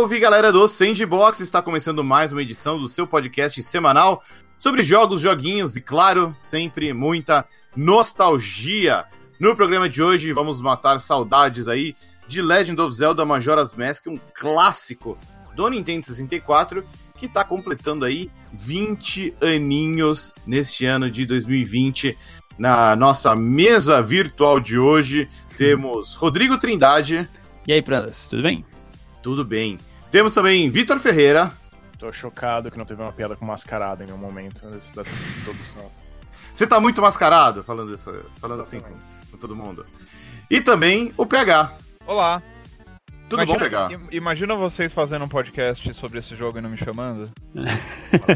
Salve galera do Sandbox! Está começando mais uma edição do seu podcast semanal sobre jogos, joguinhos e, claro, sempre muita nostalgia. No programa de hoje vamos matar saudades aí de Legend of Zelda Majora's Mask, um clássico do Nintendo 64 que está completando aí 20 aninhos neste ano de 2020. Na nossa mesa virtual de hoje temos Rodrigo Trindade. E aí, Prandas, tudo bem? Tudo bem. Temos também Vitor Ferreira. Tô chocado que não teve uma piada com mascarada em nenhum momento dessa, dessa introdução. Você tá muito mascarado falando, isso, falando assim com, com, todo mundo. E também o PH. Olá. Tudo imagina, bom, PH? Imagina vocês fazendo um podcast sobre esse jogo e não me chamando.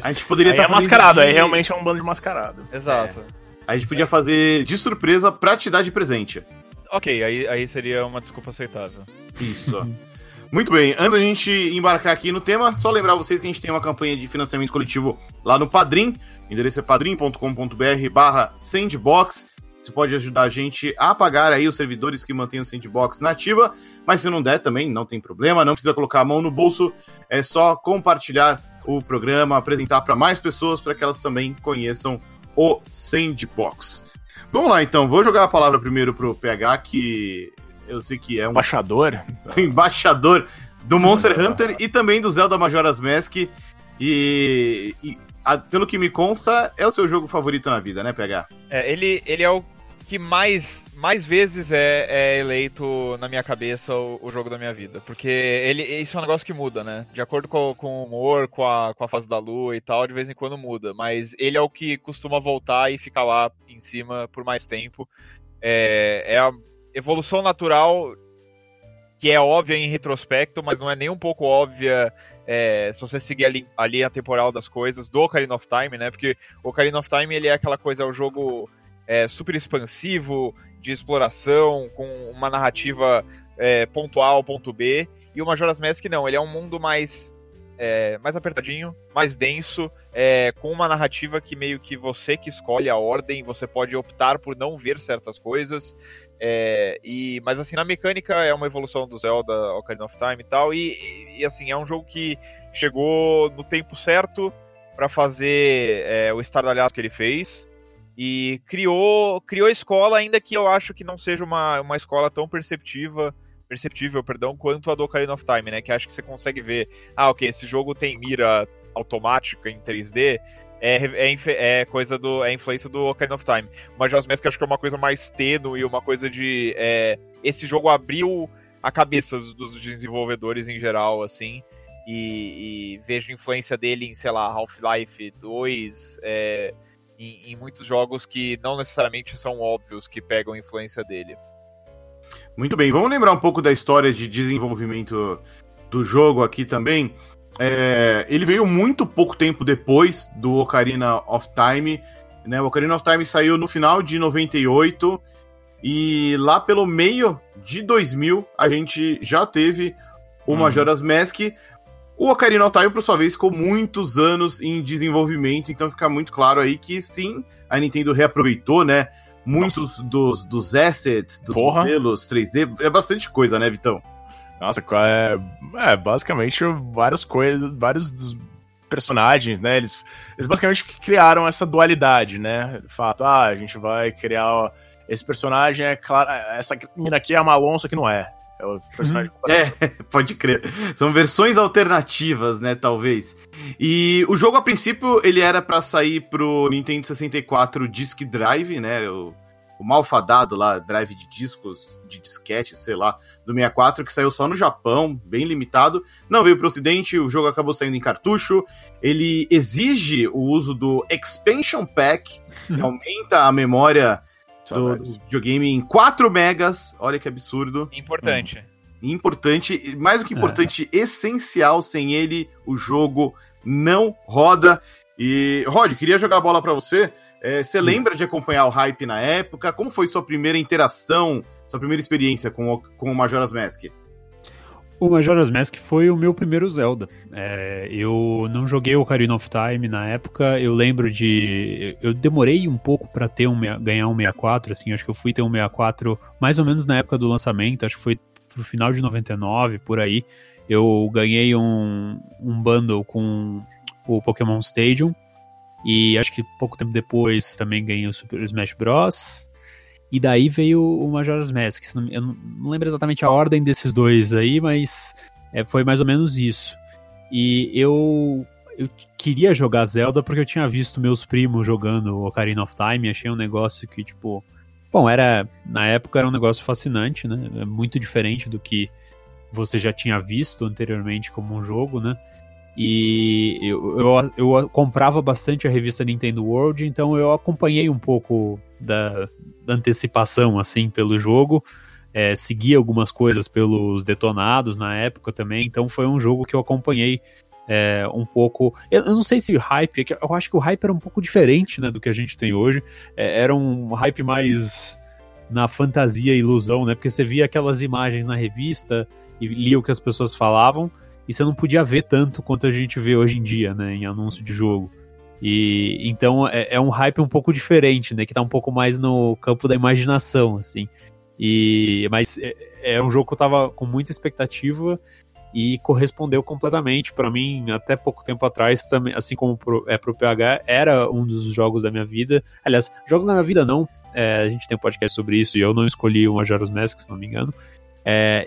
A gente poderia estar tá é mascarado, de... aí realmente é um bando de mascarado. Exato. É. A gente podia fazer de surpresa pra te dar de presente. Ok, aí, aí seria uma desculpa aceitável. Isso. Muito bem, antes da gente embarcar aqui no tema, só lembrar vocês que a gente tem uma campanha de financiamento coletivo lá no Padrim. O endereço é padrim.com.br barra sandbox. Você pode ajudar a gente a pagar aí os servidores que mantêm o sandbox nativa, mas se não der também, não tem problema, não precisa colocar a mão no bolso, é só compartilhar o programa, apresentar para mais pessoas para que elas também conheçam o sandbox. Vamos lá então, vou jogar a palavra primeiro pro PH, que eu sei que é um. Embaixador? embaixador do Monster Hunter e também do Zelda Majora's Mask. E, e a, pelo que me consta, é o seu jogo favorito na vida, né, PH? É, ele, ele é o que mais, mais vezes é, é eleito na minha cabeça o, o, jogo da minha vida. Porque ele, isso é um negócio que muda, né? De acordo com, com o humor, com a, com a fase da lua e tal, de vez em quando muda. Mas ele é o que costuma voltar e ficar lá em cima por mais tempo. É, é a evolução natural que é óbvia em retrospecto, mas não é nem um pouco óbvia é, se você seguir ali, ali a temporal das coisas, do Ocarina of Time, né? Porque o Ocarina of Time ele é aquela coisa, é um jogo é, super expansivo, de exploração, com uma narrativa é, ponto A ao ponto B, e o Majora's Mask não, ele é um mundo mais é, mais apertadinho, mais denso, é, com uma narrativa que meio que você que escolhe a ordem, você pode optar por não ver certas coisas, é, e, mas assim, na mecânica é uma evolução do Zelda Ocarina of Time e tal. E, e assim, é um jogo que chegou no tempo certo para fazer é, o estardalhaço que ele fez. E criou, criou escola, ainda que eu acho que não seja uma, uma escola tão perceptiva, perceptível, perdão, quanto a do Ocarina of Time, né? Que acho que você consegue ver, ah, ok, esse jogo tem mira automática em 3D, é, é, é, coisa do. É influência do Ocarina of Time. O Majora's Mask acho que é uma coisa mais tênue, uma coisa de. É, esse jogo abriu a cabeça dos desenvolvedores em geral, assim. E, e vejo influência dele em, sei lá, Half-Life 2, é, em, em, muitos jogos que não necessariamente são óbvios que pegam influência dele. Muito bem, vamos lembrar um pouco da história de desenvolvimento do jogo aqui também. É, ele veio muito pouco tempo depois do Ocarina of Time. Né? O Ocarina of Time saiu no final de 98 e lá pelo meio de 2000 a gente já teve o uhum. Majora's Mask. O Ocarina of Time, por sua vez, ficou muitos anos em desenvolvimento, então fica muito claro aí que sim, a Nintendo reaproveitou, né? Muitos dos, dos assets, dos Porra. modelos 3D. É bastante coisa, né, Vitão? Nossa, é, é basicamente várias coisas, vários dos personagens, né? Eles, eles basicamente criaram essa dualidade, né? De fato, ah, a gente vai criar esse personagem é claro, essa mina aqui é uma Alonso que não é. É o personagem. Uhum. É, pode crer. São versões alternativas, né, talvez. E o jogo a princípio ele era para sair pro Nintendo 64 Disk Drive, né? O o malfadado lá, drive de discos, de disquete, sei lá, do 64, que saiu só no Japão, bem limitado. Não veio pro ocidente, o jogo acabou saindo em cartucho. Ele exige o uso do Expansion Pack, que aumenta a memória do, do, videogame em 4 megas. Olha que absurdo. Importante. Hum. Importante, mais do que importante, é. essencial. Sem ele, o jogo não roda. E, Rod, queria jogar a bola para você. É, você lembra de acompanhar o hype na época? Como foi sua primeira interação, sua primeira experiência com o, com o Majora's Mask? O Majora's Mask foi o meu primeiro Zelda. É, eu não joguei o Ocarina of Time na época. Eu lembro de. Eu demorei um pouco para ter um, ganhar um 64. Assim, acho que eu fui ter um 64 mais ou menos na época do lançamento. Acho que foi pro final de 99, por aí. eu ganhei um, um bundle com o Pokémon Stadium. E acho que pouco tempo depois também ganhei o Super Smash Bros. E daí veio o Majora's Mask. Eu não lembro exatamente a ordem desses dois aí, mas é, foi mais ou menos isso. E eu, eu queria jogar Zelda porque eu tinha visto meus primos jogando Ocarina of Time. Achei um negócio que, tipo. Bom, era. Na época era um negócio fascinante, né? É muito diferente do que você já tinha visto anteriormente como um jogo, né? E eu, eu, eu, comprava bastante a revista Nintendo World, então eu acompanhei um pouco da, da antecipação, assim, pelo jogo. É, segui algumas coisas pelos detonados na época também, então foi um jogo que eu acompanhei é, um pouco. Eu, não sei se hype, é eu acho que o hype era um pouco diferente né, do que a gente tem hoje. É, era um hype mais na fantasia e ilusão, né? Porque você via aquelas imagens na revista e lia o que as pessoas falavam e você não podia ver tanto quanto a gente vê hoje em dia, né, em anúncio de jogo. E então é, é, um hype um pouco diferente, né, que tá um pouco mais no campo da imaginação, assim. E mas é, é um jogo que eu tava com muita expectativa e correspondeu completamente. Para mim até pouco tempo atrás também assim como pro, é pro PH era um dos jogos da minha vida. Aliás jogos da minha vida não. É, a gente tem um podcast sobre isso e eu não escolhi o Majora's Mask se não me engano. É,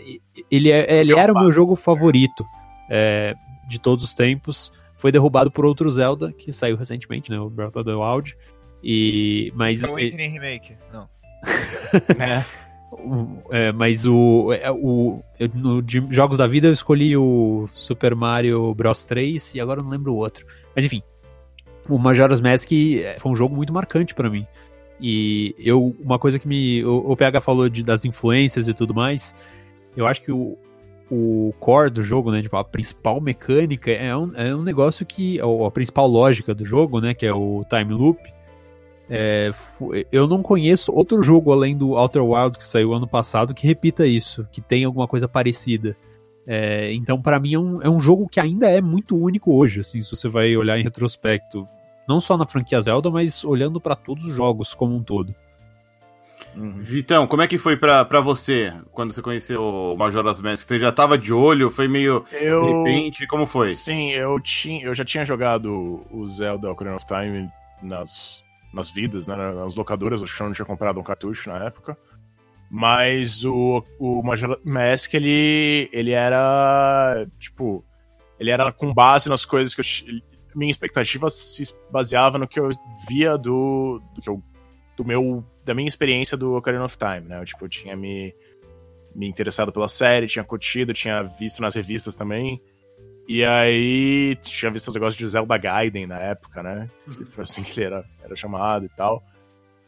ele, é, ele era o meu jogo favorito é, de todos os tempos. Foi derrubado por outro Zelda, que saiu recentemente, né? O Breath of the Wild. E, mas... É o Awakening Remake, não. é. é. mas o, é, o eu, no de jogos da vida eu escolhi o Super Mario Bros 3 e agora eu não lembro o outro. Mas enfim, o Majora's Mask é, foi um jogo muito marcante para mim. E eu, uma coisa que me. O, o PH falou de, das influências e tudo mais. Eu acho que o, o core do jogo, né? Tipo, a principal mecânica é um, é um negócio que. A principal lógica do jogo, né? Que é o time loop. É, eu não conheço outro jogo além do Outer Wilds que saiu ano passado que repita isso, que tem alguma coisa parecida. É, então, para mim, é um, é um jogo que ainda é muito único hoje, assim, se você vai olhar em retrospecto. Não só na franquia Zelda, mas olhando para todos os jogos como um todo. Uhum. Vitão, como é que foi pra, pra você quando você conheceu o Majora's Mask? Você já tava de olho? Foi meio eu... de repente? Como foi? Sim, eu, tinha, eu já tinha jogado o Zelda Ocarina of Time nas, nas vidas, né, nas locadoras, acho que eu não tinha comprado um cartucho na época. Mas o, o Majora's Mask, ele, ele era, tipo, ele era com base nas coisas que eu... Minha expectativa se baseava no que eu via do, do que eu do meu da minha experiência do Ocarina of Time, né? Eu, tipo, eu tinha me, me interessado pela série, tinha curtido, tinha visto nas revistas também. E aí tinha visto os negócios de Zelda Gaiden na época, né? Foi assim que ele era, era chamado e tal.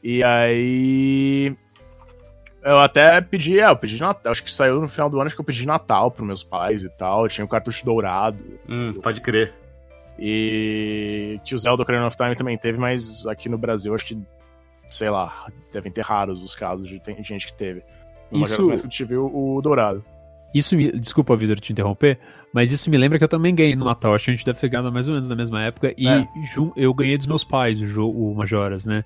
E aí. Eu até pedi, é, eu pedi Natal. Acho que saiu no final do ano, acho que eu pedi Natal pros meus pais e tal. Eu tinha o um cartucho dourado. Hum, pode crer. E que o Zelda Ocarina of Time também teve, mas aqui no Brasil acho que sei lá, devem ter raros os casos de gente que teve. No isso... mais que eu tive o, o Dourado. Isso me. Desculpa, Vitor, te interromper, mas isso me lembra que eu também ganhei no Natal. Acho que a gente deve ter ganhado mais ou menos na mesma época. E é. eu ganhei dos meus pais o, Majoras, né?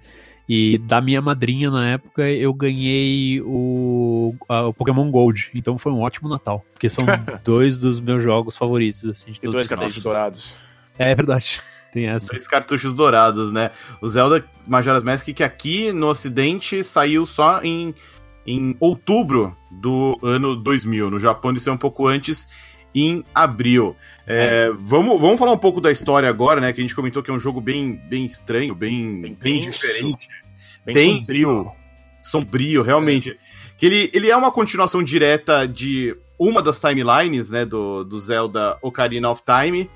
E da minha madrinha na época eu ganhei o, a, o Pokémon Gold. Então foi um ótimo Natal. Porque são dois dos meus jogos favoritos, assim, de e dois cartuchos dourados. É verdade. Tem essa. Dois cartuchos dourados, né? O Zelda Majora's Mask, que aqui no ocidente saiu só em, em outubro do ano 2000. No Japão ele saiu um pouco antes, em abril. É, é. Vamos, vamos falar um pouco da história agora, né? Que a gente comentou que é um jogo bem, bem estranho, bem, bem, bem diferente. Bem Tem, sombrio. Sombrio, realmente. É. Que ele, ele é uma continuação direta de uma das timelines, né? Do, do Zelda Ocarina of Time.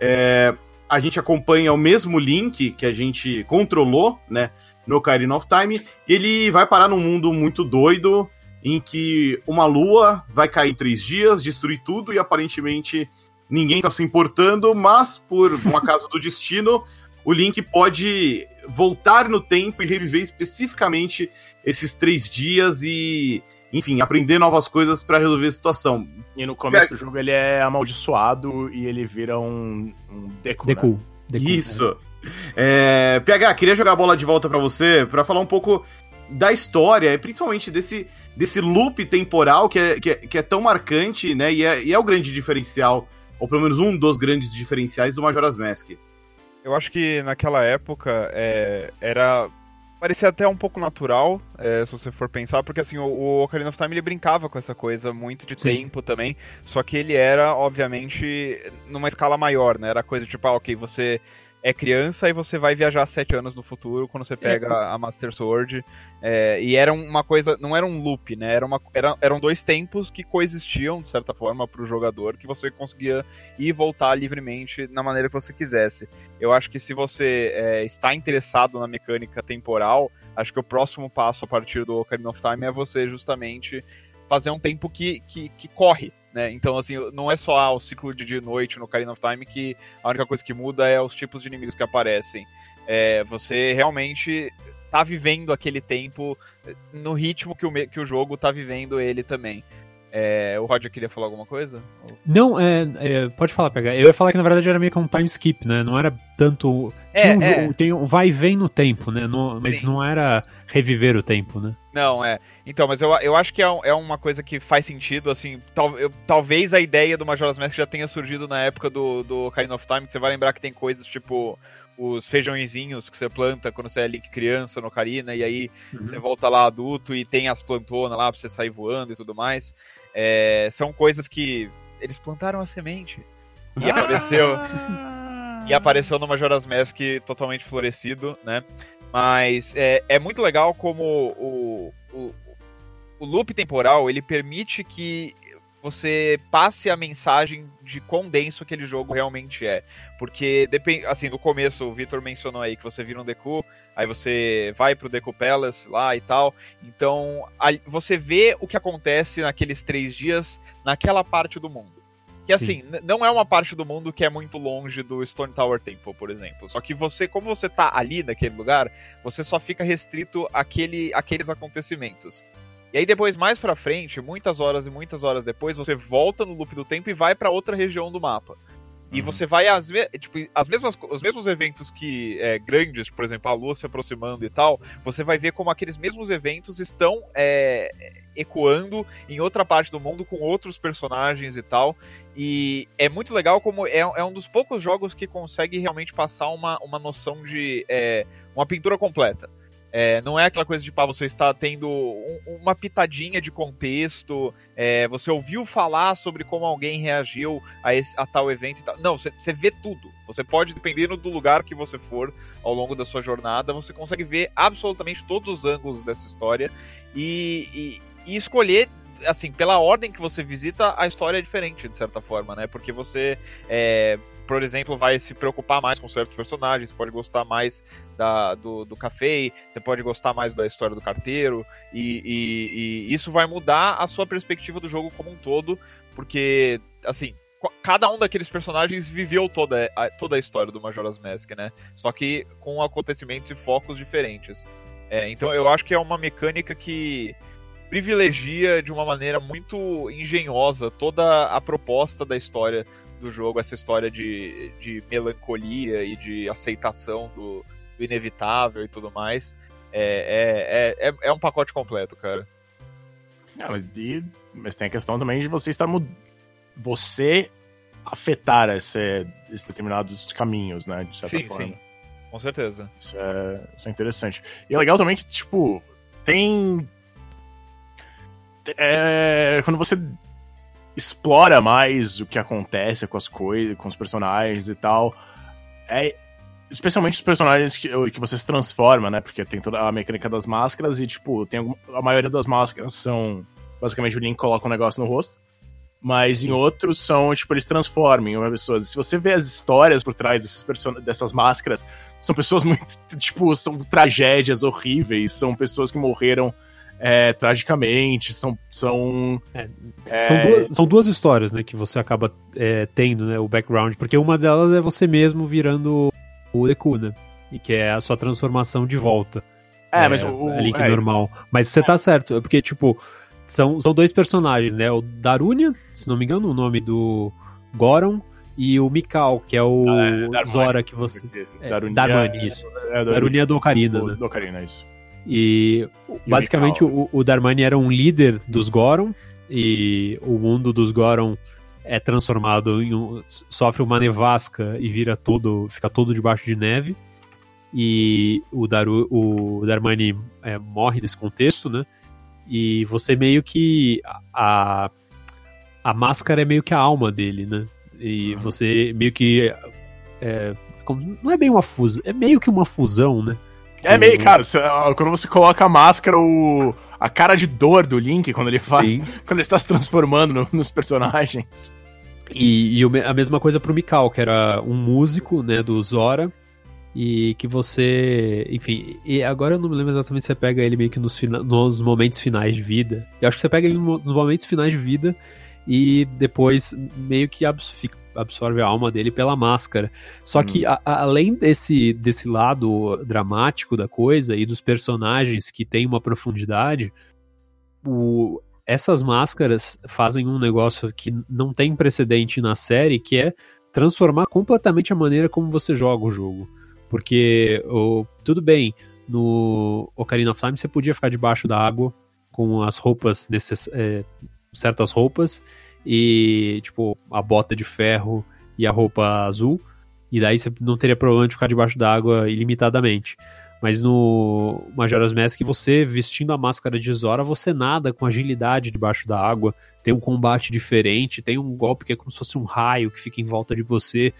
É, a gente acompanha o mesmo Link que a gente controlou, né, no Ocarina of Time, ele vai parar num mundo muito doido, em que uma lua vai cair em três dias, destruir tudo, e aparentemente ninguém tá se importando, mas por um acaso do destino, o Link pode voltar no tempo e reviver especificamente esses três dias e enfim, aprender novas coisas para resolver a situação. E no começo é. do jogo ele é amaldiçoado e ele vira um, um Deku. Deku. Né? Deku Isso. É. É, PH, queria jogar a bola de volta para você para falar um pouco da história, e principalmente desse, desse loop temporal que é, que é, que é tão marcante, né? E é, e é o grande diferencial, ou pelo menos um dos grandes diferenciais do Majora's Mask. Eu acho que naquela época é, era parecia até um pouco natural, é, se você for pensar, porque assim, o, o Ocarina of Time ele brincava com essa coisa muito de Sim. tempo também, só que ele era, obviamente, numa escala maior, né? Era coisa tipo, ah, ok, você é criança e você vai viajar sete anos no futuro quando você pega é. a Master Sword. É, e era uma coisa, não era um loop, né? Era uma, era, eram dois tempos que coexistiam, de certa forma, para o jogador, que você conseguia ir e voltar livremente na maneira que você quisesse. Eu acho que se você é, está interessado na mecânica temporal, acho que o próximo passo a partir do Ocarina of Time é você justamente fazer um tempo que, que, que corre, né? Então, assim, não é só ah, o ciclo de dia e noite no Ocarina of Time que a única coisa que muda é os tipos de inimigos que aparecem. É, você realmente tá vivendo aquele tempo no ritmo que o, que o jogo tá vivendo ele também. É, o Roger queria falar alguma coisa? Não, é, é, pode falar, pegar. Eu ia falar que na verdade era meio que um time skip, né? Não era tanto. É, um, é. Tem um vai e vem no tempo, né? No, mas Sim. não era reviver o tempo, né? Não, é. Então, mas eu, eu acho que é, é uma coisa que faz sentido, assim. Tal, eu, talvez a ideia do Majora's Mask já tenha surgido na época do, do Ocarina of Time, que você vai lembrar que tem coisas tipo os feijõezinhos que você planta quando você é Link criança no Ocarina, e aí uhum. você volta lá adulto e tem as plantonas lá pra você sair voando e tudo mais. É, são coisas que eles plantaram a semente e ah! apareceu e apareceu no Majora's Mask totalmente florescido, né? Mas é, é muito legal como o, o, o loop temporal ele permite que você passe a mensagem de quão denso aquele jogo realmente é. Porque, assim, no começo, o Victor mencionou aí que você vira um Deku, aí você vai pro Deku Palace lá e tal. Então, você vê o que acontece naqueles três dias naquela parte do mundo. Que assim, não é uma parte do mundo que é muito longe do Stone Tower Temple, por exemplo. Só que você, como você tá ali naquele lugar, você só fica restrito àquele, àqueles acontecimentos. E aí depois, mais pra frente, muitas horas e muitas horas depois, você volta no loop do tempo e vai para outra região do mapa. E uhum. você vai às vezes, tipo, as mesmas, os mesmos eventos que é, grandes, por exemplo, a lua se aproximando e tal, você vai ver como aqueles mesmos eventos estão é, ecoando em outra parte do mundo com outros personagens e tal. E é muito legal como é, é um dos poucos jogos que consegue realmente passar uma, uma noção de é, uma pintura completa. É, não é aquela coisa de, pá, você está tendo um, uma pitadinha de contexto, é, você ouviu falar sobre como alguém reagiu a, esse, a tal evento e tal. Não, você, você vê tudo. Você pode, dependendo do lugar que você for ao longo da sua jornada, você consegue ver absolutamente todos os ângulos dessa história e, e, e escolher assim, pela ordem que você visita, a história é diferente, de certa forma, né? Porque você é, por exemplo, vai se preocupar mais com certos personagens, pode gostar mais da, do, do café, você pode gostar mais da história do carteiro, e, e, e isso vai mudar a sua perspectiva do jogo como um todo, porque, assim, cada um daqueles personagens viveu toda a, toda a história do Majora's Mask, né? Só que com acontecimentos e focos diferentes. É, então eu acho que é uma mecânica que privilegia de uma maneira muito engenhosa toda a proposta da história do jogo essa história de, de melancolia e de aceitação do, do inevitável e tudo mais. É, é, é, é, um pacote completo, cara. Não, mas, e, mas tem a questão também de você estar você afetar esse, esses determinados caminhos, né? De certa sim, forma. Sim, com certeza. Isso é, isso é interessante. E é legal também que, tipo, tem. É, quando você explora mais o que acontece com as coisas, com os personagens e tal. É, especialmente os personagens que, que você se transforma, né? Porque tem toda a mecânica das máscaras e, tipo, tem a maioria das máscaras são. Basicamente, o Link coloca um negócio no rosto. Mas em outros são, tipo, eles transformam em uma pessoa. Se você vê as histórias por trás desses dessas máscaras, são pessoas muito. Tipo, são tragédias horríveis. São pessoas que morreram é, tragicamente, são. São, é, é... São, duas, são duas histórias, né, que você acaba é, tendo, né, o background, porque uma delas é você mesmo virando o Deku, né? E que é a sua transformação de volta. É, mas o. É Link normal. Mas você tá certo, é porque, tipo, são, são dois personagens, né? O Darunia, se não me engano, o nome do Goron e o Mikau, que é o ah, é, Zora que você. É, Darunia, isso. É, Darunia do Ocarina, do, né? Do Ocarina, isso. E, e basicamente o, o Darmani era um líder dos Goron, e o mundo dos Goron é transformado em um, sofre uma nevasca e vira todo, fica todo debaixo de neve. E o, Daru, o Darmani é, morre nesse contexto, né? E você meio que a a máscara é meio que a alma dele, né? E uhum. você meio que é, não é bem uma fusão, é meio que uma fusão, né? É meio, cara, quando você coloca a máscara, o, a cara de dor do Link, quando ele faz. Quando ele está se transformando no, nos personagens. E, e, a mesma coisa pro Mikau, que era um músico, né, do Zora. E que você. Enfim, e agora eu não me lembro exatamente se você pega ele meio que nos, nos momentos finais de vida. Eu acho que você pega ele nos momentos finais de vida e depois meio que absorve a alma dele pela máscara. Só hum. que a, a, além desse, desse lado dramático da coisa e dos personagens que tem uma profundidade, o, essas máscaras fazem um negócio que não tem precedente na série, que é transformar completamente a maneira como você joga o jogo. Porque, o, tudo bem, no Ocarina of Time você podia ficar debaixo da água com as roupas, necess, é, certas roupas, e, tipo, a bota de ferro e a roupa azul, e daí você não teria problema de ficar debaixo da água ilimitadamente. Mas no Majora's Mask, você vestindo a máscara de Zora, você nada com agilidade debaixo da água, tem um combate diferente, tem um golpe que é como se fosse um raio que fica em volta de você.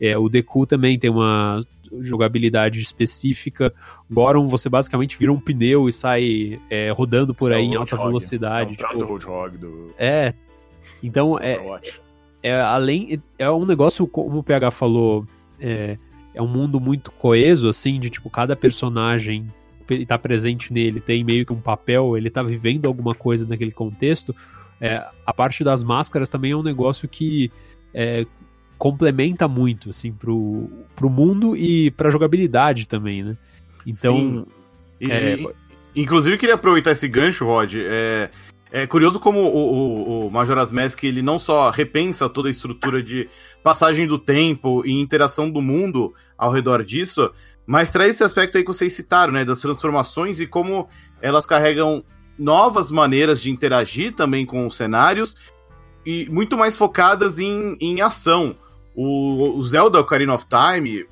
É, o Deku também tem uma jogabilidade específica. Goron, você basicamente vira um pneu e sai é, rodando por aí em alta velocidade. É, um tipo, do... é, então é, é além é um negócio como o PH falou, é, é um mundo muito coeso, assim, de tipo, cada personagem está presente nele tem meio que um papel, ele está vivendo alguma coisa naquele contexto. É, a parte das máscaras também é um negócio que é, complementa muito, assim, pro, pro mundo e pra jogabilidade também, né? Então. Sim. E, é... Inclusive, queria aproveitar esse gancho, Rod. É, é curioso como o, o, o Majora's Mask ele não só repensa toda a estrutura de passagem do tempo e interação do mundo ao redor disso, mas traz esse aspecto aí que vocês citaram, né, das transformações e como elas carregam novas maneiras de interagir também com os cenários e muito mais focadas em, em ação. O, o Zelda Ocarina of Time,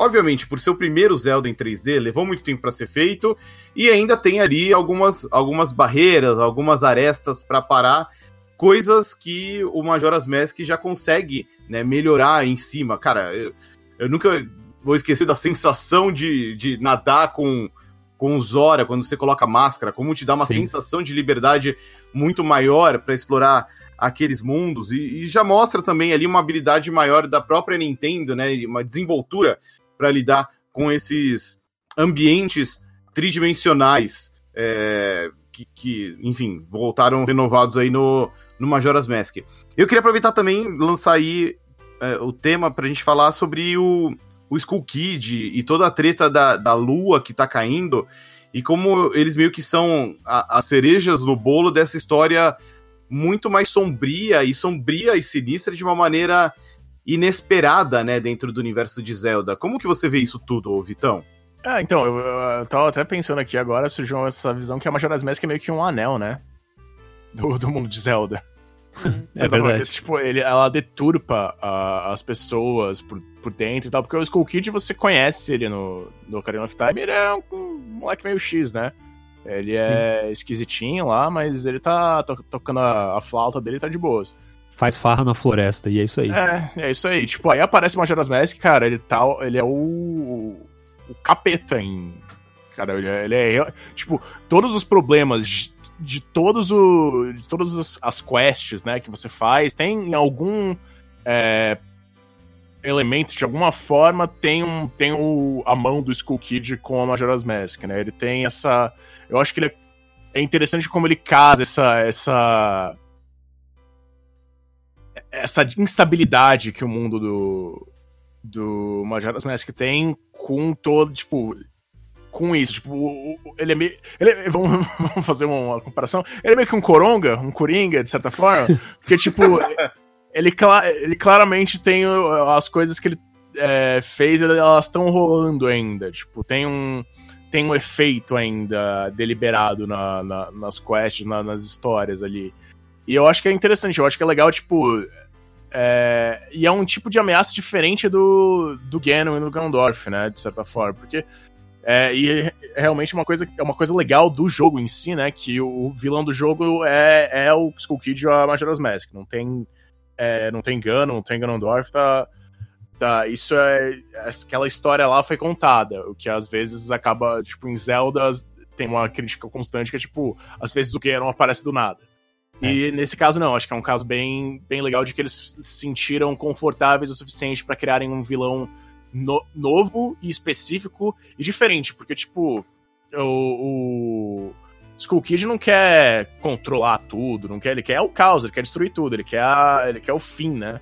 obviamente, por ser o primeiro Zelda em 3D, levou muito tempo para ser feito e ainda tem ali algumas, algumas barreiras, algumas arestas para parar, coisas que o Majora's Mask já consegue né, melhorar em cima. Cara, eu, eu nunca vou esquecer da sensação de, de nadar com, com o Zora quando você coloca máscara, como te dá uma Sim. sensação de liberdade muito maior para explorar aqueles mundos e, e, já mostra também ali uma habilidade maior da própria Nintendo, né, uma desenvoltura para lidar com esses ambientes tridimensionais é, que, que, enfim, voltaram renovados aí no, no Majora's Mask. Eu queria aproveitar também lançar aí é, o tema para a gente falar sobre o, o Skull Kid e toda a treta da, da lua que tá caindo e como eles meio que são as cerejas no bolo dessa história muito mais sombria e sombria e sinistra de uma maneira inesperada, né, dentro do universo de Zelda. Como que você vê isso tudo, Vitão? Ah, então, eu, eu tava até pensando aqui agora, surgiu essa visão que a Majora's Mask é meio que um anel, né? Do, do mundo de Zelda. é verdade. tipo, ele, ela deturpa a, as pessoas por, por dentro e tal, porque o Skull Kid você conhece ele no, no Ocarina of Time, ele é um, um moleque meio X, né? Ele Sim. é esquisitinho lá, mas ele tá to tocando a, a, flauta dele tá de boas. Faz farra na floresta, e é isso aí. É, é isso aí. Tipo, aí aparece o Majora's Mask, cara, ele tá. Ele é o. o capeta em. Cara, ele é, ele é. Tipo, todos os problemas de, de todos o. De todas as, as quests, né, que você faz, tem algum. É, elemento, de alguma forma, tem, um, tem o, a mão do Skull Kid com a Majora's Mask, né? Ele tem essa eu acho que ele é, é interessante como ele casa essa, essa essa instabilidade que o mundo do do Majora's Mask tem com todo, tipo, com isso, tipo, ele é meio. Ele é, vamos, vamos fazer uma comparação. Ele é meio que um coronga, um coringa, de certa forma. Porque, tipo, ele, ele claramente tem as coisas que ele é, fez, elas estão rolando ainda. Tipo, tem um tem um efeito ainda deliberado na, na, nas quests, na, nas histórias ali. E eu acho que é interessante, eu acho que é legal, tipo. É, e é um tipo de ameaça diferente do, do Ganon e do Ganondorf, né? De certa forma. Porque. É, e é realmente uma coisa, é uma coisa legal do jogo em si, né? Que o vilão do jogo é, é o Skull Kid ou a Majora's Mask. Não tem, é, não tem Ganon, não tem Ganondorf, tá, tá, isso é. Aquela história lá foi contada. O que às vezes acaba, tipo, em Zelda tem uma crítica constante que é tipo, às vezes o Ganon aparece do nada. É. E nesse caso não, acho que é um caso bem, bem legal de que eles se sentiram confortáveis o suficiente para criarem um vilão no, novo e específico e diferente, porque tipo, o, o Skull Kid não quer controlar tudo, não quer, ele quer o caos, ele quer destruir tudo, ele quer, a, ele quer o fim, né?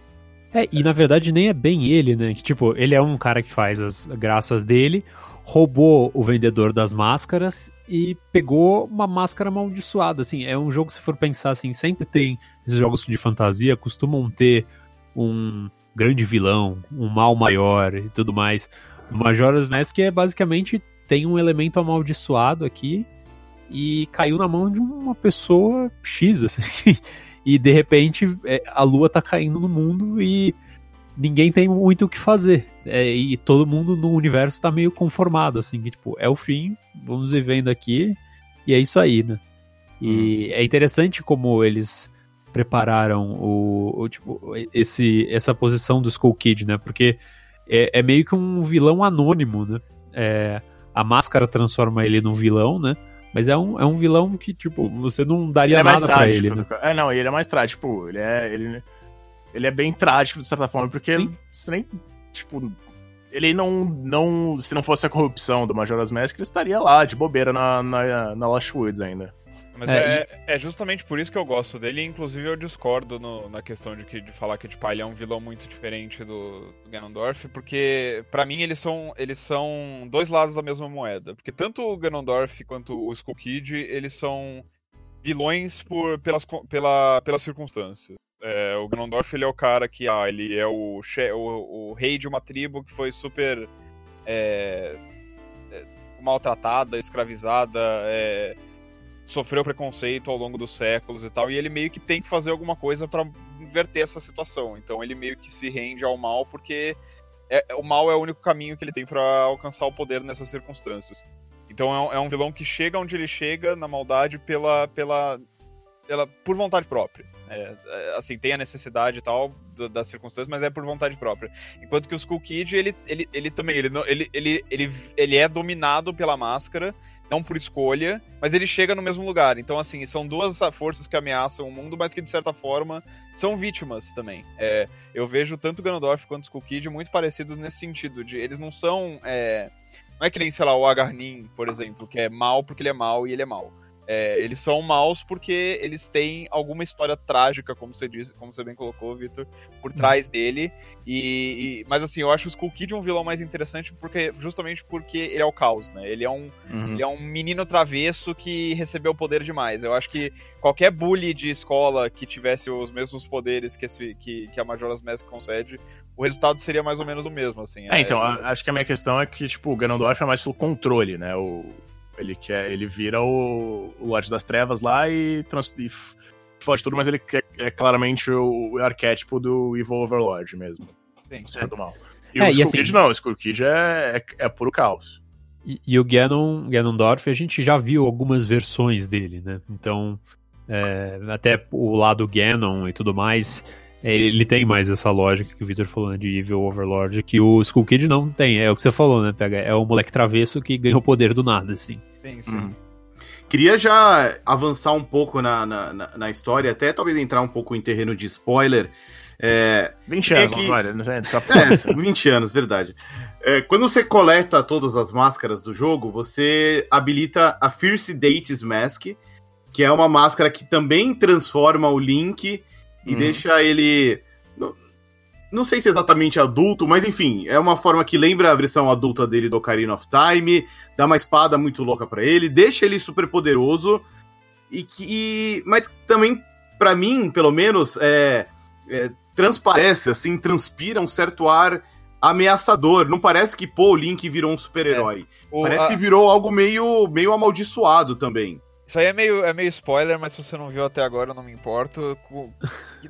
É, e na verdade nem é bem ele, né? Que, tipo, ele é um cara que faz as graças dele, roubou o vendedor das máscaras e pegou uma máscara amaldiçoada. Assim, é um jogo, se for pensar assim, sempre tem esses jogos de fantasia, costumam ter um grande vilão, um mal maior e tudo mais. Majora's Mask é basicamente tem um elemento amaldiçoado aqui e caiu na mão de uma pessoa X, assim. e de repente é, a lua tá caindo no mundo e ninguém tem muito o que fazer. É, e todo mundo no universo tá meio conformado, assim, que tipo, é o fim, vamos vivendo aqui, e é isso aí, né? E hum. é interessante como eles prepararam o, o, tipo, esse, essa posição do Skull Kid, né? Porque é, é meio que um vilão anônimo, né? É, a máscara transforma ele num vilão, né? Mas é um, é um vilão que, tipo, você não daria é nada pra ele, né? É, não, ele é mais trágico, tipo, ele é. Ele, ele é bem trágico, de certa forma, porque Sim. você nem. Tipo, ele não, não. Se não fosse a corrupção do Majora's Mask, ele estaria lá, de bobeira, na, na, na Lost Woods ainda. Mas é, é, é, justamente por isso que eu gosto dele, inclusive eu discordo no, na questão de, que, de falar que tipo, ele é um vilão muito diferente do, do Ganondorf, porque para mim eles são, eles são dois lados da mesma moeda. Porque tanto o Ganondorf quanto o Skull Kid, eles são vilões por, pelas, pela, pelas circunstâncias. É, o Ganondorf ele é o cara que ah, ele é o, o, o rei de uma tribo que foi super é, é, maltratada, escravizada, é, sofreu preconceito ao longo dos séculos e tal, e ele meio que tem que fazer alguma coisa para inverter essa situação. Então ele meio que se rende ao mal porque é, o mal é o único caminho que ele tem para alcançar o poder nessas circunstâncias. Então é um, é um vilão que chega onde ele chega na maldade pela, pela, pela por vontade própria. É, é, assim, tem a necessidade e tal das circunstâncias, mas é por vontade própria. Enquanto que o Skull Kid, ele, ele, ele também, ele, ele, ele, ele, ele é dominado pela máscara, não por escolha, mas ele chega no mesmo lugar. Então, assim, são duas forças que ameaçam o mundo, mas que, de certa forma, são vítimas também. É, eu vejo tanto Ganondorf quanto Skull Kid muito parecidos nesse sentido, de eles não são... É, não é que nem, sei lá, o Agarnin, por exemplo, que é mal porque ele é mal e ele é mal. É, eles são maus porque eles têm alguma história trágica, como você disse, como você bem colocou, Victor, por trás uhum. dele. E, e, mas assim, eu acho o Skull Kid um vilão mais interessante porque justamente porque ele é o caos, né? Ele é um, uhum. ele é um menino travesso que recebeu poder demais. Eu acho que qualquer bully de escola que tivesse os mesmos poderes que, esse, que, que a Majora's Mask concede, o resultado seria mais ou menos o mesmo, assim. É, é então, acho que a minha questão é que, tipo, o Ganondorf é mais pelo controle, né? O ele quer, ele vira o, o Lorde das Trevas lá e, trans, e fode tudo, mas ele é, é claramente o, o, arquétipo do Evil Overlord mesmo. Sim, é. do mal. E é, o Skull assim, Kid não, o Skull Kid é, é, é puro caos. E, e, o Ganon, Ganondorf, a gente já viu algumas versões dele, né? Então, é, até o lado Ganon e tudo mais, é, ele tem mais essa lógica que o Victor falou né, de Evil Overlord, que o Skull Kid não tem. É o que você falou, né? Pega, é o moleque travesso que ganhou poder do nada, assim. Sim, sim. Hum. Queria já avançar um pouco na, na, na, história, até talvez entrar um pouco em terreno de spoiler. É, 20 anos, que... olha, não sei, tá é, 20 anos, verdade. É, quando você coleta todas as máscaras do jogo, você habilita a Fierce Dates Mask, que é uma máscara que também transforma o Link e hum. deixa ele não sei se é exatamente adulto, mas enfim, é uma forma que lembra a versão adulta dele do Ocarina of Time, dá uma espada muito louca para ele, deixa ele super poderoso e que mas também para mim, pelo menos, é, é, transparece assim, transpira um certo ar ameaçador. Não parece que, pô, o Link virou um super-herói. O- Parece a- que virou algo meio, meio amaldiçoado também. Isso aí é meio, é meio spoiler, mas se você não viu até agora, eu não me importo.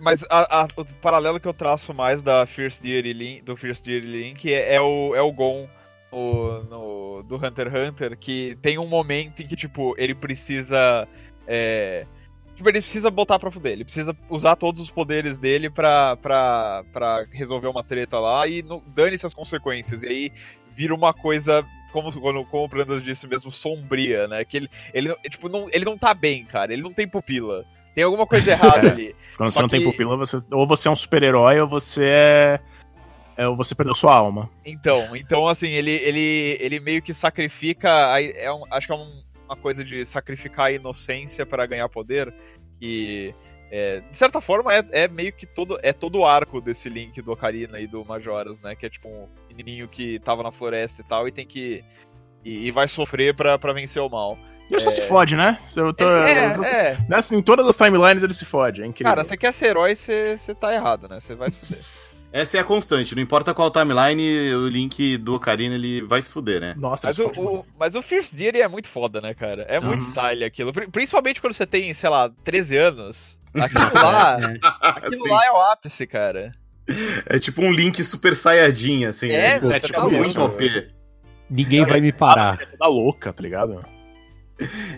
Mas a- a- o paralelo que eu traço mais da First Deity Link, do First Deity Link é, é o, é o Gon no, no- do Hunter x Hunter, que tem um momento em que, tipo, ele precisa. é, tipo, ele precisa botar pra fuder, ele precisa usar todos os poderes dele pra, pra, pra resolver uma treta lá e dane-se as consequências. E aí vira uma coisa. Como, como, como o Brandas disse mesmo, sombria, né? Que ele, ele, não- tipo, não, ele não tá bem, cara. Ele não tem pupila. Tem alguma coisa errada ali. Quando Só você não tem que- pupila, você, ou você é um super-herói ou você é, é. Ou você perdeu sua alma. Então, então assim, ele, ele, ele meio que sacrifica. a- É um, acho que é um- uma coisa de sacrificar a inocência para ganhar poder. Que, é, de certa forma, é, é meio que todo, é todo o arco desse link do Ocarina e do Majoras, né? Que é tipo um menininho que tava na floresta e tal e tem que. E, e vai sofrer pra, pra vencer o mal. E ele só se fode, né? Eu tô- é, você- é. Nessa- em todas as timelines ele se fode, é incrível. Cara, você quer ser herói, você você tá errado, né? Você vai se fuder. Essa é a constante. Não importa qual timeline, o Link do Ocarina, ele vai se fuder, né? Nossa, Mas o, o- mas o First Deity é muito foda, né, cara? É muito Uhum. style aquilo. Pri- Principalmente quando você tem, sei lá, 13 anos. Aquilo lá, é- aquilo Assim, lá é o ápice, cara. é tipo um Link super saiyajin, assim. É, né? Tipo, é você tipo tá muito. OP. ninguém vai me parar. É toda louca, tá ligado?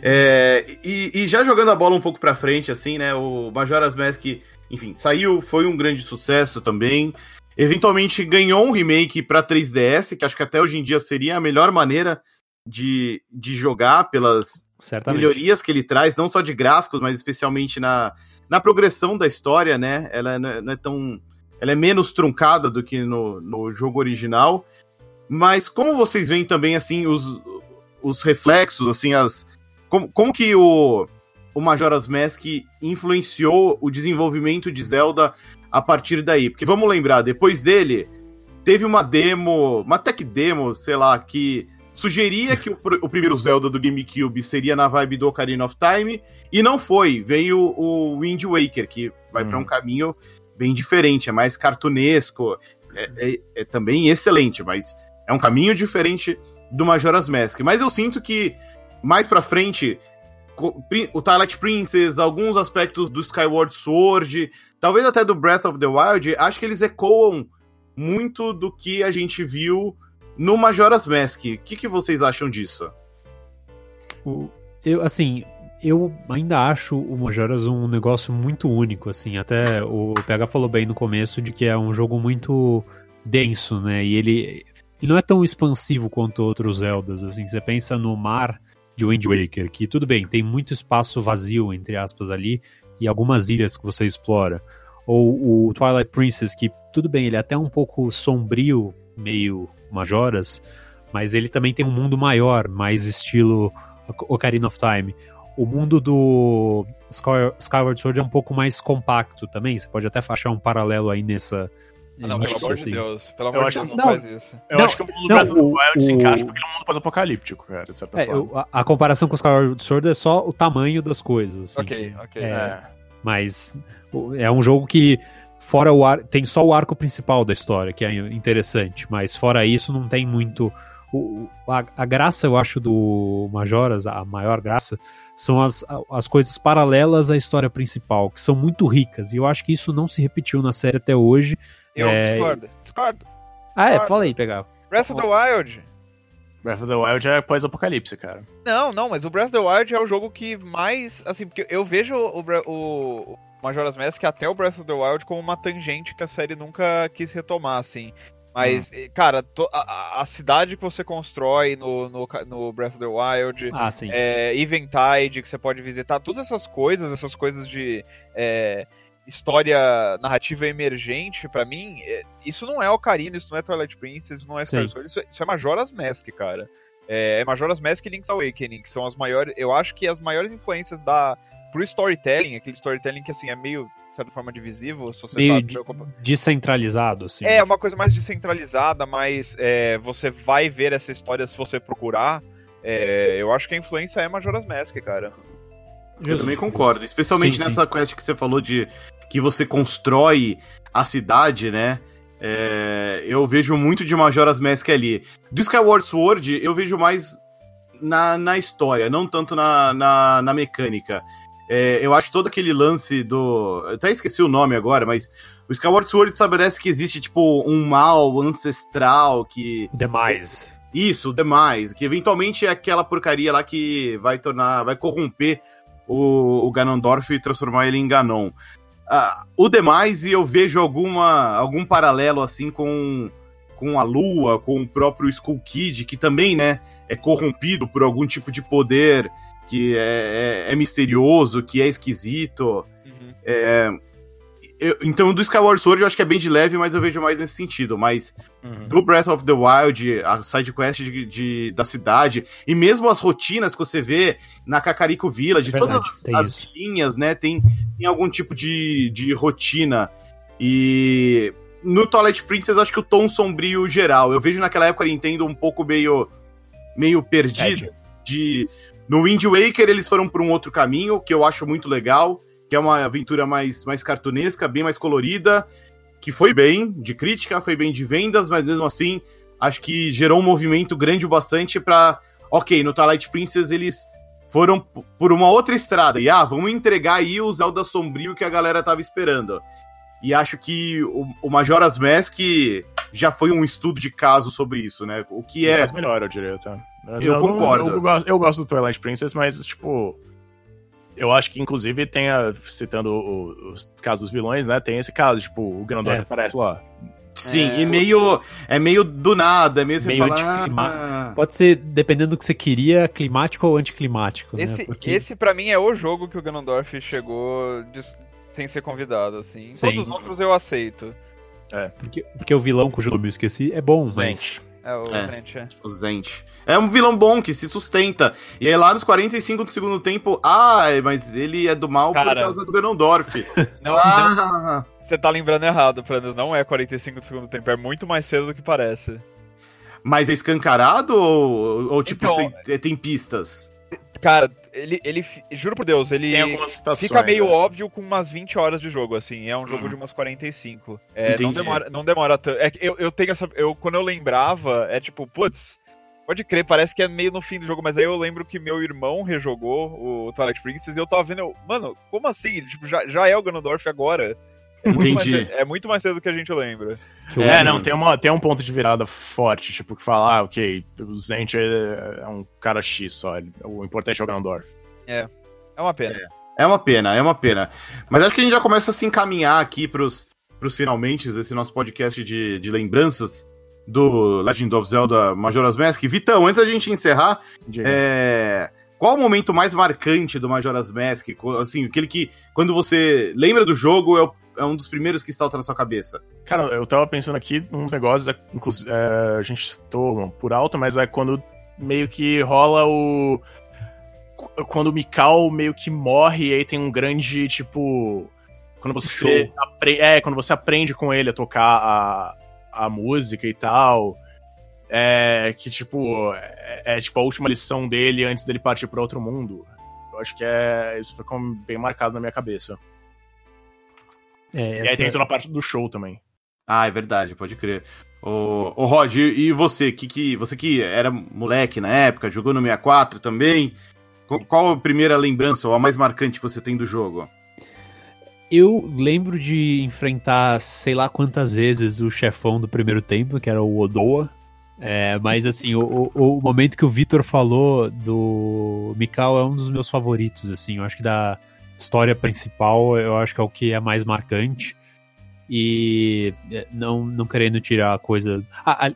É, e, e já jogando a bola um pouco pra frente, assim, né? O Majora's Mask, enfim, saiu, foi um grande sucesso também. Eventualmente ganhou um remake pra 3DS, que acho que até hoje em dia seria a melhor maneira de, de jogar pelas Certamente. melhorias que ele traz, não só de gráficos, mas especialmente na, na progressão da história, né? Ela não é, não é tão. Ela é menos truncada do que no, no jogo original. Mas como vocês veem também, assim, os, os reflexos, assim, as. Como, como que o, o Majora's Mask influenciou o desenvolvimento de Zelda a partir daí? Porque vamos lembrar, depois dele, teve uma demo, uma tech demo, sei lá, que sugeria que o, o primeiro Zelda do GameCube seria na vibe do Ocarina of Time, e não foi. Veio o Wind Waker, que vai pra Uhum. um caminho bem diferente, é mais cartunesco, é, é- é também excelente, mas é um caminho diferente do Majora's Mask. Mas eu sinto que mais pra frente, o Twilight Princess, alguns aspectos do Skyward Sword, talvez até do Breath of the Wild, acho que eles ecoam muito do que a gente viu no Majora's Mask. O que, que vocês acham disso? Eu, assim, eu ainda acho o Majora's um negócio muito único, assim. Até o PH falou bem no começo de que é um jogo muito denso, né? E ele, ele não é tão expansivo quanto outros Zeldas, assim. Você pensa no mar de Wind Waker, que tudo bem, tem muito espaço vazio, entre aspas, ali, e algumas ilhas que você explora. Ou o Twilight Princess, que tudo bem, ele é até um pouco sombrio, meio Majoras, mas ele também tem um mundo maior, mais estilo Ocarina of Time. O mundo do Sky- Skyward Sword é um pouco mais compacto também. Você pode até achar um paralelo aí nessa. Ah, não, pelo amor assim. de Deus. Pelo Eu amor de acho- Deus, não, não. faz isso. Eu Não, acho que o mundo do não, Breath of the o- Wild se encaixa porque é um mundo pós-apocalíptico, cara, de certa É, forma. eu- a, a comparação com o Skyward Sword é só o tamanho das coisas. assim, Ok, ok. é, É. Mas é um jogo que, fora o ar, tem só o arco principal da história, que é interessante. Mas fora isso, não tem muito. o- a, a graça, eu acho, do Majoras, a maior graça, são as, as coisas paralelas à história principal, que são muito ricas. E eu acho que isso não se repetiu na série até hoje. Eu É, discordo. Discordo. Ah, é, Claro. fala aí, pegar. Breath of the Wild. Breath of the Wild é pós-apocalipse, cara. Não, não, mas o Breath of the Wild é o jogo que mais. Assim, porque eu vejo o, o Majora's Mask até o Breath of the Wild como uma tangente que a série nunca quis retomar, assim. Mas, eh, cara, to- a- a, cidade que você constrói no, no, no Breath of the Wild, Ah, é, Eventide que você pode visitar, todas essas coisas, essas coisas de é, história narrativa emergente, pra mim, é, isso não é Ocarina, isso não é Twilight Princess, isso não é Sword, isso, é- isso é Majora's Mask, cara. É, é Majora's Mask e Link's Awakening, que são as maiores, eu acho que as maiores influências da pro storytelling, aquele storytelling que assim é meio de certa forma divisivo, se você Meio tá de- preocupado. Descentralizado, assim. É, uma coisa mais descentralizada, mas é, você vai ver essa história se você procurar. É, eu acho que a influência é Majora's Mask, cara. Eu também concordo, especialmente Sim, nessa quest que você falou de que você constrói a cidade, né? É, eu vejo muito de Majora's Mask ali. Do Skyward Sword, eu vejo mais na, na história, não tanto na, na, na mecânica. É, eu acho todo aquele lance do. Eu até esqueci o nome agora, mas o Skyward Sword estabelece que existe, tipo, um mal ancestral que. Demais. Isso, demais. Que eventualmente é aquela porcaria lá que vai tornar. vai corromper o, o Ganondorf e transformar ele em Ganon. Uh, o demais, e eu vejo alguma, algum paralelo assim com, com a Lua, com o próprio Skull Kid, que também, né, é corrompido por algum tipo de poder que é, é, é misterioso, que é esquisito. Uhum. É, eu, então, do Skyward Sword eu acho que é bem de leve, mas eu vejo mais nesse sentido. Mas uhum. do Breath of the Wild, a side quest de, de, da cidade, e mesmo as rotinas que você vê na Kakariko Village, é verdade, todas as, as linhas, né, tem, tem algum tipo de, de rotina. E no Twilight Princess, acho que o tom sombrio geral. Eu vejo naquela época a Nintendo um pouco meio, meio perdido. É, de, no Wind Waker, eles foram por um outro caminho, que eu acho muito legal que é uma aventura mais, mais cartunesca, bem mais colorida, que foi bem de crítica, foi bem de vendas, mas mesmo assim, acho que gerou um movimento grande o bastante para, ok, no Twilight Princess eles foram por uma outra estrada, e ah, vamos entregar aí o Zelda sombrio que a galera tava esperando. E acho que o, o Majora's Mask já foi um estudo de caso sobre isso, né? O que é. Faz melhor, eu diria, tá? Eu, eu concordo. Eu, eu, gosto, eu gosto do Twilight Princess, mas, tipo eu acho que, inclusive, tem a, citando o, os casos dos vilões, né? Tem esse caso, tipo, o Grandor é. aparece lá. Sim, é... e meio. É meio do nada, é meio, meio você ah... Pode ser, dependendo do que você queria, climático ou anticlimático. Esse, né? Porque... esse para mim, é o jogo que o Ganondorf chegou de... sem ser convidado, assim. Sim. Todos os outros eu aceito. É. Porque, porque o vilão cujo nome eu esqueci é bom, Zent. mas. É, o é, é. O Zent. É um vilão bom que se sustenta. E aí lá nos 45 do segundo tempo, ah, mas ele é do mal Cara, por causa do Ganondorf. Não, ah. não, você tá lembrando errado, Pranos. Não é 45 do segundo tempo, é muito mais cedo do que parece. Mas é escancarado ou, ou tipo, então, tem pistas? Cara, ele, ele. Juro por Deus, ele fica meio né? óbvio com umas 20 horas de jogo, assim. É um jogo hum. de umas 45. É, não demora, não demora tanto. É, eu, eu tenho essa. Eu, quando eu lembrava, é tipo, putz, Pode crer, parece que é meio no fim do jogo, mas aí eu lembro que meu irmão rejogou o Twilight Princess e eu tava vendo, eu, mano, como assim? Tipo, já, já é o Ganondorf agora? É muito, Entendi. mais, é muito mais cedo do que a gente lembra. É, não, tem, uma, tem um ponto de virada forte, tipo, que fala, ah, ok, o Zent é, é um cara X só, o importante é o Ganondorf. É, é uma pena. É, é uma pena, é uma pena. Mas acho que a gente já começa a se encaminhar aqui pros, pros finalmente desse nosso podcast de, de lembranças do Legend of Zelda Majora's Mask. Vitão, antes da gente encerrar, é... qual o momento mais marcante do Majora's Mask? Assim, aquele que, quando você lembra do jogo, é, o, é um dos primeiros que salta na sua cabeça. Cara, eu tava pensando aqui uns negócios, é, é, a gente estou por alto, mas é quando meio que rola o. Quando o Mikau meio que morre e aí tem um grande, tipo. Quando você, é, quando você aprende com ele a tocar a, a música e tal. É que, tipo, é, é, tipo a última lição dele antes dele partir para outro mundo. Eu acho que é. Isso ficou bem marcado na minha cabeça. É. E aí tem toda a parte do show também. Ah, é verdade, pode crer. Ô, ô Rod, e você? Que, que, você que era moleque na época, jogou no 64 também. Qual a primeira lembrança ou a mais marcante que você tem do jogo? Eu lembro de enfrentar sei lá quantas vezes o chefão do primeiro templo, que era o Odoa. É, mas assim, o, o, o, momento que o Vitor falou do Mikau é um dos meus favoritos, assim. Eu acho que da história principal, eu acho que é o que é mais marcante. E é, não, não querendo tirar a coisa. Ah,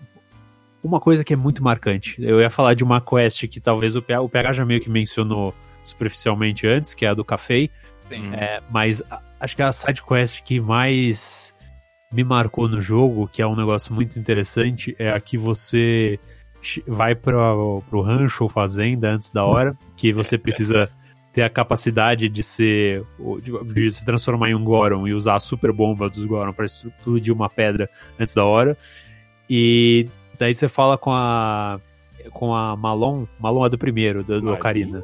uma coisa que é muito marcante. Eu ia falar de uma quest que talvez o PH, o PH já meio que mencionou superficialmente antes, que é a do café. É, mas acho que a side quest que mais me marcou no jogo, que é um negócio muito interessante, é a que você vai para o rancho ou fazenda antes da hora, que você precisa ter a capacidade de ser de, de se transformar em um Goron e usar a super bomba dos Goron para explodir uma pedra antes da hora. E daí você fala com a com a Malon, Malon é do primeiro, do, do Ocarina.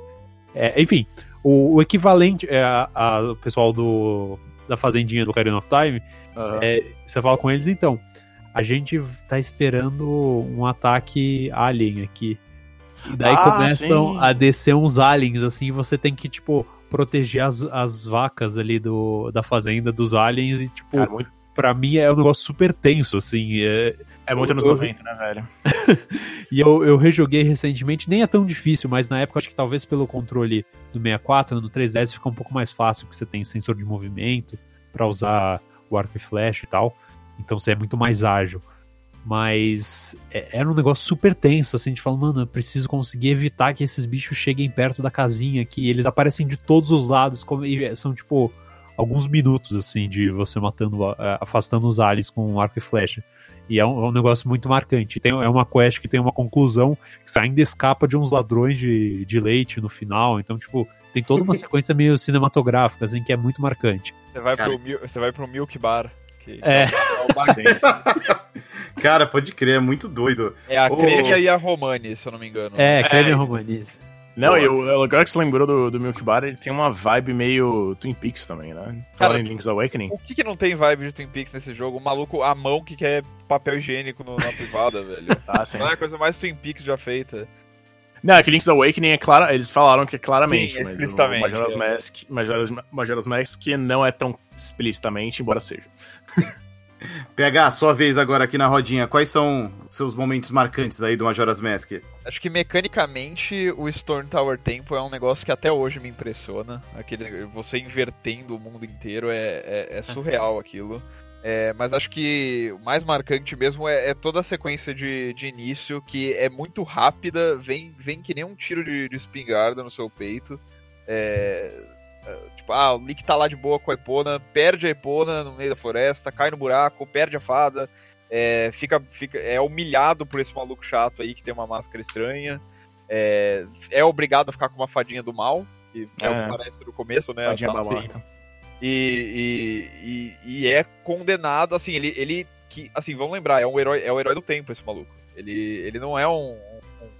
É, enfim, o, o equivalente é a, a, o pessoal do, da fazendinha do Ocarina of Time, uhum. é, você fala com eles, então, a gente tá esperando um ataque alien aqui. E daí Ah, começam sim. a descer uns aliens, assim, e você tem que, tipo, proteger as, as vacas ali do, da fazenda dos aliens e, tipo, Cara, muito, pra mim é um negócio super tenso, assim. é- é muito anos eu- 90, né, velho? E eu, eu rejoguei recentemente, nem é tão difícil, mas na época acho que talvez pelo controle do 64, no 3DS fica um pouco mais fácil, porque você tem sensor de movimento pra usar o arco e flecha e tal. Então você é muito mais ágil. Mas é- era um negócio super tenso, assim, de falar, mano, eu preciso conseguir evitar que esses bichos cheguem perto da casinha aqui. Eles aparecem de todos os lados, como- e são tipo alguns minutos, assim, de você matando, afastando os aliens com arco e flecha. E é um, é um negócio muito marcante. Tem, é uma quest que tem uma conclusão que ainda escapa de uns ladrões de, de leite no final. Então, tipo, tem toda uma sequência meio cinematográfica, assim, que é muito marcante. Você vai, Cara. pro, você vai pro Milk Bar. Que É. é dele. Cara, pode crer, é muito doido. É a. Crênia e a Romani, se eu não me engano. É, creme É, romanize. Não, Boa. e o, agora que você lembrou do, do Milk Bar, ele tem uma vibe meio Twin Peaks também, né? Falando em Link's Awakening. O que, que não tem vibe de Twin Peaks nesse jogo? O maluco, a mão que quer papel higiênico no- na privada, velho. Tá, sim. Não é a coisa mais Twin Peaks já feita. Não, é que Link's Awakening é claro, eles falaram que é claramente, Sim, mas explicitamente, o Majora's é. Mask, Majora's, Majora's Mask não é tão explicitamente, embora seja. PH, sua vez agora aqui na rodinha. Quais são seus momentos marcantes aí do Majora's Mask? Acho que mecanicamente o Storm Tower Tempo é um negócio que até hoje me impressiona. Aquele, você invertendo o mundo inteiro é, é- é surreal aquilo. É, mas acho que o mais marcante mesmo é, é toda a sequência de, de início, que é muito rápida, vem, vem que nem um tiro de, de espingarda no seu peito. É, é, tipo, ah, o Link tá lá de boa com a Epona, perde a Epona no meio da floresta, cai no buraco, perde a fada, é, fica, fica, é humilhado por esse maluco chato aí que tem uma máscara estranha. É, é obrigado a ficar com uma fadinha do mal, que é, o É. que parece no começo, né? Tadinha a- babaca. e, e, e, e é condenado, assim, ele, ele que, assim, vamos lembrar, é um herói, é o herói do tempo esse maluco. Ele, ele não é um, um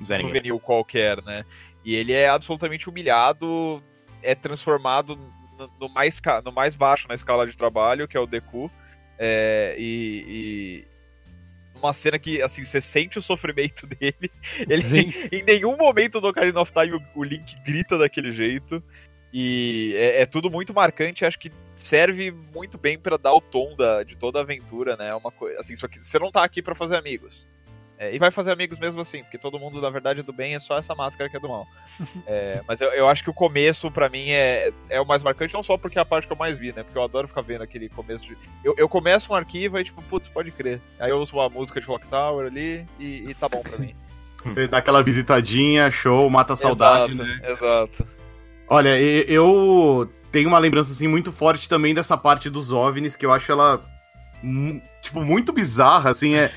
ninguém. juvenil qualquer, né? E ele é absolutamente humilhado, é transformado no, no mais, no mais baixo na escala de trabalho, que é o Deku. É, e, e uma cena que, assim, você sente o sofrimento dele. Ele, Sim. em nenhum momento do Ocarina of Time o, o Link grita daquele jeito. E é, é tudo muito marcante, acho que serve muito bem pra dar o tom da, de toda a aventura, né? É Uma coisa, assim, só que você não tá aqui pra fazer amigos. É, e vai fazer amigos mesmo assim, porque todo mundo, na verdade, é do bem, é só essa máscara que é do mal. É, mas eu, eu acho que o começo, pra mim, é, é o mais marcante, não só porque é a parte que eu mais vi, né? Porque eu adoro ficar vendo aquele começo de. Eu, eu começo um arquivo e, tipo, putz, pode crer. Aí eu ouço uma música de Clock Tower ali e, e tá bom pra mim. Você dá aquela visitadinha, show, mata a saudade, exato, né? Exato. Olha, eu tenho uma lembrança assim muito forte também dessa parte dos OVNIs, que eu acho ela tipo muito bizarra, assim, é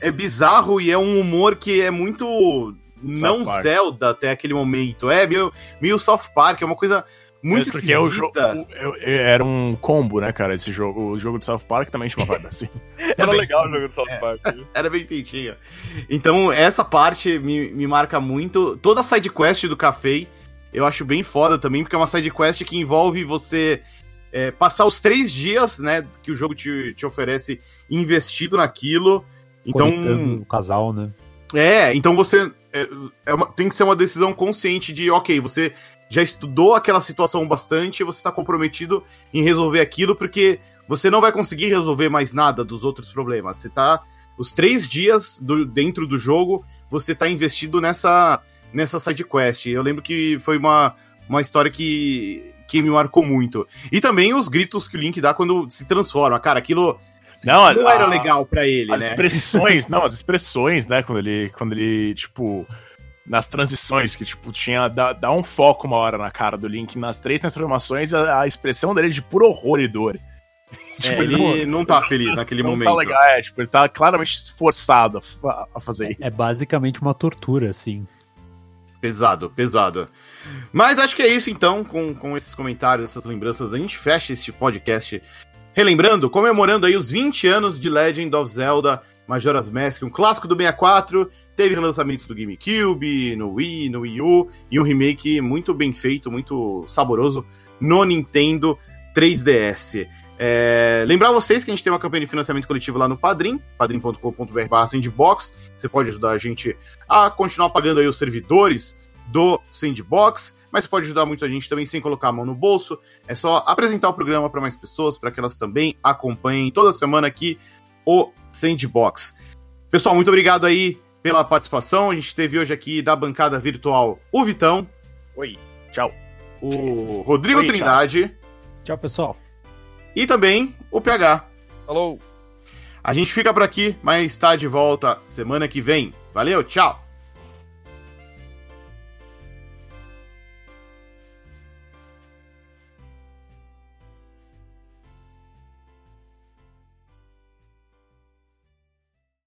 é bizarro e é um humor que é muito não Park. Zelda até aquele momento. É meio, meio South Park, é uma coisa muito Mas porque é o jogo, o- eu- era um combo, né, cara, esse jogo. O jogo de South Park também tinha uma vibe assim. Era Também. legal o jogo do South Park. viu? Era bem feitinho. Então, essa parte me, me marca muito. Toda a side quest do café eu acho bem foda também, porque é uma side quest que envolve você é, passar os três dias, né, que o jogo te, te oferece investido naquilo. Então, Conectando o casal, né? é, então você é, é uma- tem que ser uma decisão consciente de, ok, você já estudou aquela situação bastante, você está comprometido em resolver aquilo, porque você não vai conseguir resolver mais nada dos outros problemas. Você tá. Os três dias do- dentro do jogo, você tá investido nessa, nessa side quest. Eu lembro que foi uma, uma história que, que me marcou muito. E também os gritos que o Link dá quando se transforma. Cara, aquilo Não, não a- era legal pra ele, As né? expressões, não, as expressões, né, quando ele, quando ele, tipo, nas transições, que, tipo, tinha, dá, dá um foco uma hora na cara do Link, nas três transformações, a, a expressão dele é de puro horror e dor. É, ele não tá feliz naquele não momento. Tá legal, é, tipo, ele tá claramente esforçado a a fazer isso. É basicamente uma tortura, assim. Pesado, pesado. Mas acho que é isso então, com, com esses comentários, essas lembranças, a gente fecha este podcast. Relembrando, comemorando aí os 20 anos de Legend of Zelda Majora's Mask, um clássico do 64, teve relançamentos do GameCube, no Wii, no Wii U, e um remake muito bem feito, muito saboroso no Nintendo 3DS. É, lembrar vocês que a gente tem uma campanha de financiamento coletivo lá no Padrim, padrim.com.br sandbox. Você pode ajudar a gente a continuar pagando aí os servidores do Sandbox, mas pode ajudar muito a gente também sem colocar a mão no bolso. É só apresentar o programa para mais pessoas, para que elas também acompanhem toda semana aqui o Sandbox. Pessoal, muito obrigado aí pela participação. A gente teve hoje aqui da bancada virtual o Vitão. Oi, tchau. O Rodrigo Oi, Trindade. Tchau, tchau pessoal. E também o PH. Falou! A gente fica por aqui, mas está de volta semana que vem. Valeu, tchau!